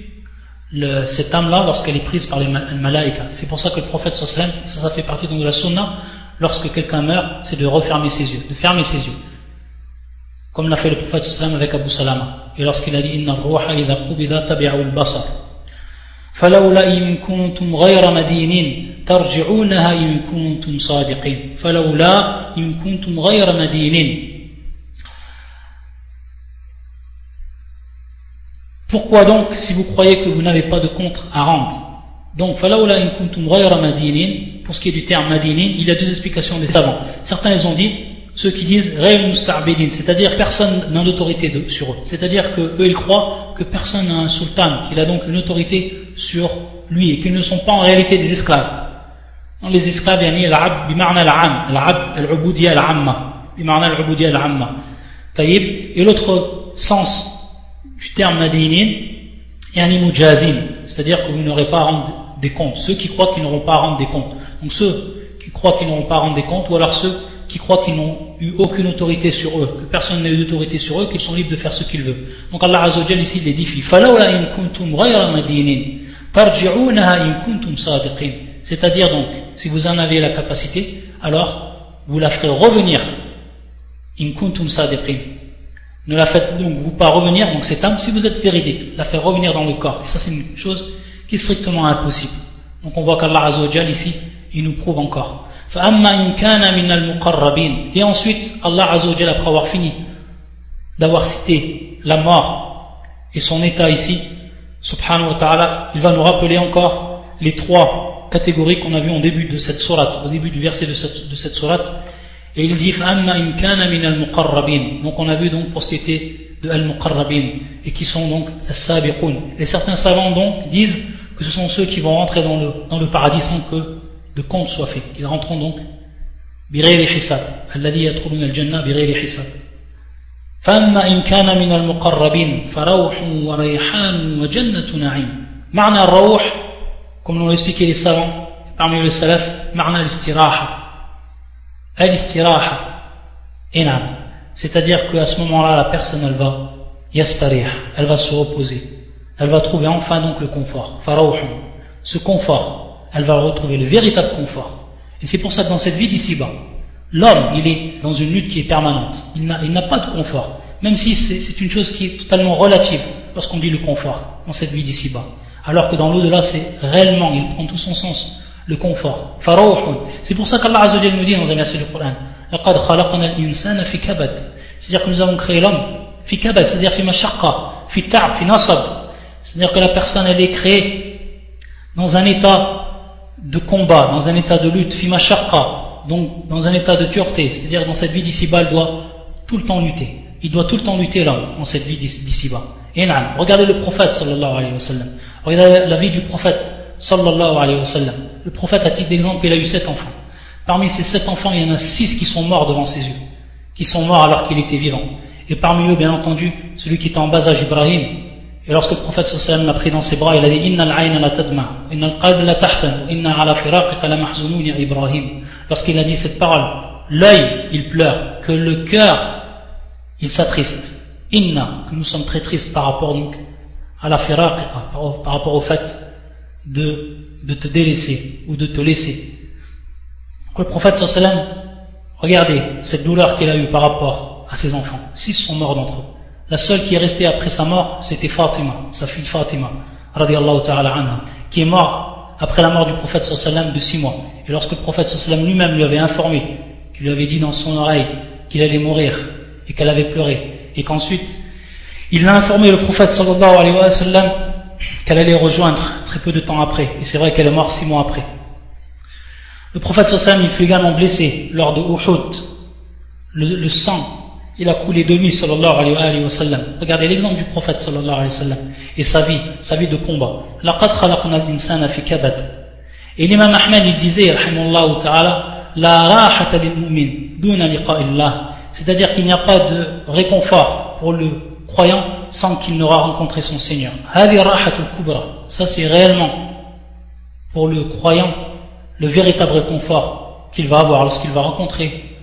le, cette âme-là lorsqu'elle est prise par les malaïka. C'est pour ça que le prophète sallam, ça, ça fait partie donc de la sunna, lorsque quelqu'un meurt, c'est de refermer ses yeux, de fermer ses yeux. comme l'a fait le prophète sallam avec Abu Salama et lorsqu'il a dit inna ruha idha qubida tabi'u al-basar فلولا إن كنتم غير مدينين ترجعونها إن كنتم صادقين فلولا إن كنتم غير مدينين Pourquoi donc, si vous croyez que vous n'avez pas de contre à rendre Donc, pour ce qui est du terme madinin, il y a deux explications des savants. Certains, ils ont dit, ceux qui disent c'est-à-dire personne n'a d'autorité sur eux. C'est-à-dire que eux, ils croient que personne n'a un sultan, qu'il a donc une autorité sur lui, et qu'ils ne sont pas en réalité des esclaves. Donc, les esclaves, yani bimarna l'am, l'abd, al-ubudiyya al-amma, al-ubudiyya al-amma. Et l'autre sens du terme madinin, yani mujazin, c'est-à-dire que vous n'aurez pas à rendre des comptes. Ceux qui croient qu'ils n'auront pas à rendre des comptes. Donc ceux qui croient qu'ils n'auront pas à rendre des comptes, ou alors ceux qui croient qu'ils n'ont eu aucune autorité sur eux, que personne n'a eu d'autorité sur eux, qu'ils sont libres de faire ce qu'ils veulent. Donc Allah Azzawajal ici il édifie. C'est-à-dire donc, si vous en avez la capacité, alors vous la ferez revenir. In kuntum. Ne la faites donc pas revenir, donc cette âme, si vous êtes véridique, la faire revenir dans le corps. Et ça, c'est une chose qui est strictement impossible. Donc on voit qu'Allah Azzawajal ici, il nous prouve encore. Et ensuite, Allah Azzawajal, après avoir fini d'avoir cité la mort et son état ici, subhanahu wa ta'ala, il va nous rappeler encore les trois catégories qu'on a vues au début de cette sourate, au début du verset de cette, de cette et il dit Donc on a vu donc pour ce qui était de al-muqarrabin et qui sont donc as-sabiqun. Et certains savants donc disent que ce sont ceux qui vont rentrer dans le, dans le paradis sans que de compte soit fait. Qu'ils rentreront donc بغير حساب الذي يدخلون الجنة بغير حساب فأما إن كان من المقربين فروح وريحان وجنة نعيم معنى الروح comme l'ont expliqué les savants parmi les salaf معنى الاستراحة al-istiraha. C'est-à-dire qu'à ce moment-là la personne elle va yastarih elle va se reposer. Elle va trouver enfin donc le confort. Ce confort elle va retrouver le véritable confort. Et c'est pour ça que dans cette vie d'ici-bas l'homme il est dans une lutte qui est permanente. Il n'a pas de confort. Même si c'est une chose qui est totalement relative lorsqu'on dit le confort dans cette vie d'ici-bas. Alors que dans l'au-delà c'est réellement il prend tout son sens le confort. C'est pour ça qu'Allah Azzawajal nous dit dans un verset du Coran C'est-à-dire que nous avons créé l'homme c'est-à-dire. C'est-à-dire que la personne elle est créée dans un état de combat, dans un état de lutte, donc dans un état de dureté, c'est-à-dire dans cette vie d'ici-bas, il doit tout le temps lutter. Il doit tout le temps lutter l'homme dans cette vie d'ici-bas. Regardez le prophète sallallahu alayhi wa sallam. Regardez la vie du prophète sallallahu alayhi wa sallam. Le prophète, à titre d'exemple, il a eu sept enfants. Parmi ces sept enfants, il y en a six qui sont morts devant ses yeux, qui sont morts alors qu'il était vivant. Et parmi eux, bien entendu, celui qui était en bas âge, Ibrahim. Et lorsque le prophète sallallahu l'a pris dans ses bras, il a dit Inna al la tadma, inna al la tahsan, inna ala firaqika la mahzunun ya Ibrahim. Lorsqu'il a dit cette parole, l'œil, il pleure, que le cœur, il s'attriste. Inna, que nous sommes très tristes par rapport donc à la firaqika, par rapport au fait de, de te délaisser ou de te laisser. Donc le prophète sallam, regardez cette douleur qu'il a eue par rapport à ses enfants. Six sont morts d'entre eux. La seule qui est restée après sa mort, c'était Fatima, sa fille Fatima, ta'ala anha, qui est morte après la mort du prophète sallam de six mois. Et lorsque le prophète sallam lui-même lui avait informé, qu'il lui avait dit dans son oreille qu'il allait mourir et qu'elle avait pleuré, et qu'ensuite il a informé le prophète sallallahu alayhi wa sallam qu'elle allait rejoindre très peu de temps après. Et c'est vrai qu'elle est morte six mois après. Le prophète sallam, il fut également blessé lors de Uhud. Le, sang, il a coulé de lui, sallallahu alayhi wa sallam. Regardez l'exemple du prophète, sallallahu alayhi wa sallam, et sa vie, sa vie de combat. لَقَدْ خَلَقْنَا الْإِنسَانَ فِي كَبَدٍ Et l'imam Ahmed, il disait, rahimahullah ta'ala, la rahata lil mu'min, duna liqa'illah. C'est-à-dire qu'il n'y a pas de réconfort pour le croyant sans qu'il n'aura rencontré son Seigneur. Ça c'est réellement pour le croyant le véritable réconfort qu'il va avoir lorsqu'il va rencontrer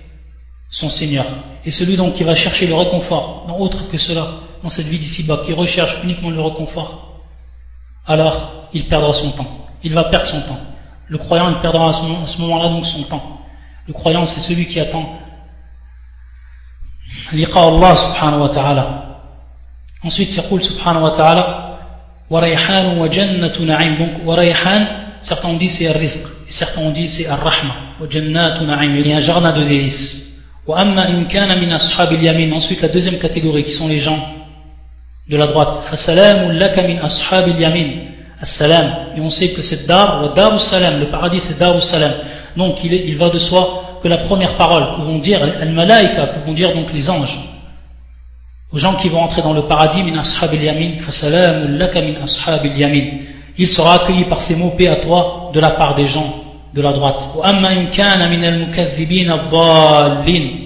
son Seigneur. Et celui donc qui va chercher le réconfort dans autre que cela, dans cette vie d'ici-bas, qui recherche uniquement le réconfort, alors il perdra son temps. Il va perdre son temps. Le croyant, il perdra à ce moment-là donc son temps. Le croyant, c'est celui qui attend Allah subhanahu wa ta'ala. Ensuite, il subhanahu wa ta'ala, wa jannatu na'im. Donc, rayhan, certains ont dit c'est al-rizq, et certains ont dit c'est wa jannatu na'im. Il y a un jardin de délices. Amma in kana min ashab al-yamin. Ensuite, la deuxième catégorie, qui sont les gens de la droite. Salamun laka min ashab al-yamin. As-salam. Et on sait que c'est dar, wa dar salam. Le paradis, c'est dar salam. Donc, il, est, il va de soi que la première parole que vont dire al-malaika, que vont dire donc les anges, aux gens qui vont entrer dans le paradis, min ashab yamin laka min ashab yamin. Il sera accueilli par ces mots, paix à toi, de la part des gens de la droite.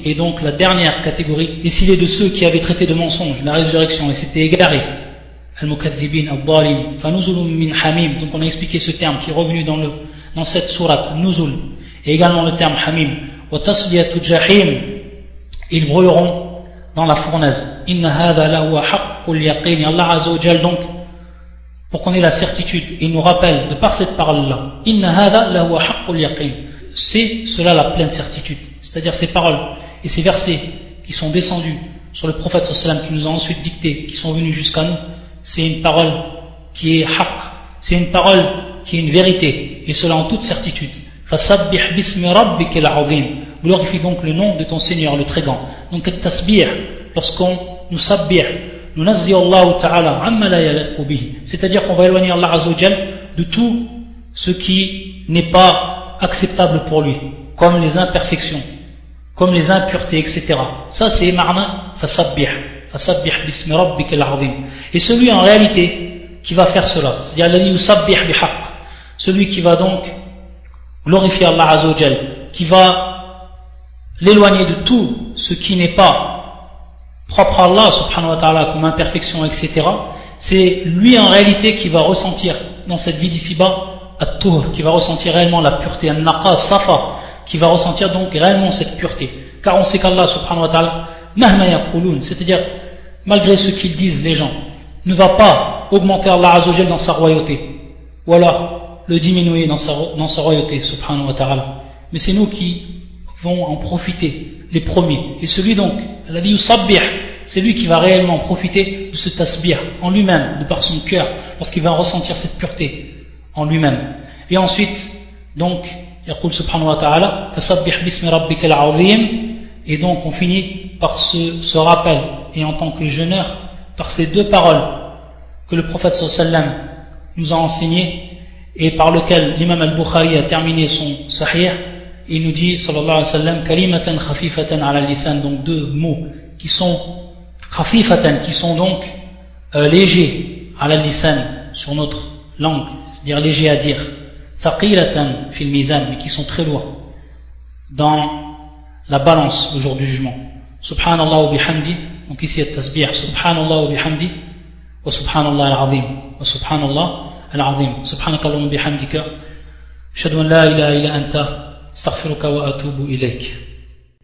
Et donc la dernière catégorie, et s'il de ceux qui avaient traité de mensonge, la résurrection, et s'étaient égarés, donc on a expliqué ce terme qui est revenu dans, le, dans cette sourate, nuzul, et également le terme hamim, ils brûleront dans la fournaise. Allah Azza wa donc, pour qu'on ait la certitude, il nous rappelle de par cette parole-là. C'est cela la pleine certitude. C'est-à-dire ces paroles et ces versets qui sont descendus sur le prophète sallam qui nous a ensuite dicté, qui sont venus jusqu'à nous, c'est une parole qui est haqq. C'est une parole qui est une vérité. Et cela en toute certitude. Fasabbih bismi rabbikal azim. Glorifie donc le nom de ton Seigneur, le très grand. Donc, tasbih, lorsqu'on nous sabbih, nous nazzi Allah ta'ala amma la C'est-à-dire qu'on va éloigner Allah Azzawajal de tout ce qui n'est pas acceptable pour lui, comme les imperfections, comme les impuretés, etc. Ça, c'est marna fasabbih. Fasabbih bismi rabbikal azim. Et celui en réalité qui va faire cela, c'est-à-dire celui qui va donc glorifier Allah Azzawajal, qui va l'éloigner de tout ce qui n'est pas propre à Allah subhanahu wa ta'ala comme imperfection etc c'est lui en réalité qui va ressentir dans cette vie d'ici-bas qui va ressentir réellement la pureté an-naqa safa qui va ressentir donc réellement cette pureté. Car on sait qu'Allah subhanahu wa ta'ala c'est-à-dire malgré ce qu'ils disent les gens ne va pas augmenter Allah azawajal dans sa royauté. Ou alors le diminuer dans sa, dans sa royauté subhanahu wa ta'ala mais c'est nous qui vont en profiter, les premiers. Et celui donc, elle a dit c'est lui qui va réellement profiter de ce tasbih en lui-même, de par son cœur, lorsqu'il va ressentir cette pureté en lui-même. Et ensuite, donc, يقول سبحانه وتعالى فسبح باسم ربك العظيم et donc on finit par ce, ce rappel et en tant que jeûneur par ces deux paroles que le prophète sallam nous a enseignées et par lequel l'imam al-Bukhari a terminé son sahih il nous dit, sallallahu alayhi wa sallam, kalimatan khafifatan ala lisan, donc deux mots qui sont khafifatan, qui sont donc euh, légers ala lisan, sur notre langue, c'est-à-dire légers à dire, thaqilatan fil mizan, mais qui sont très lourds dans la balance le jour du jugement. Subhanallah wa bihamdi, donc ici il tasbih, subhanallah wa bihamdi, wa subhanallah al-azim, wa subhanallah العظيم. سبحانك اللهم بحمدك أشهد أن لا إله إلا أنت أستغفرك وأتوب إليك.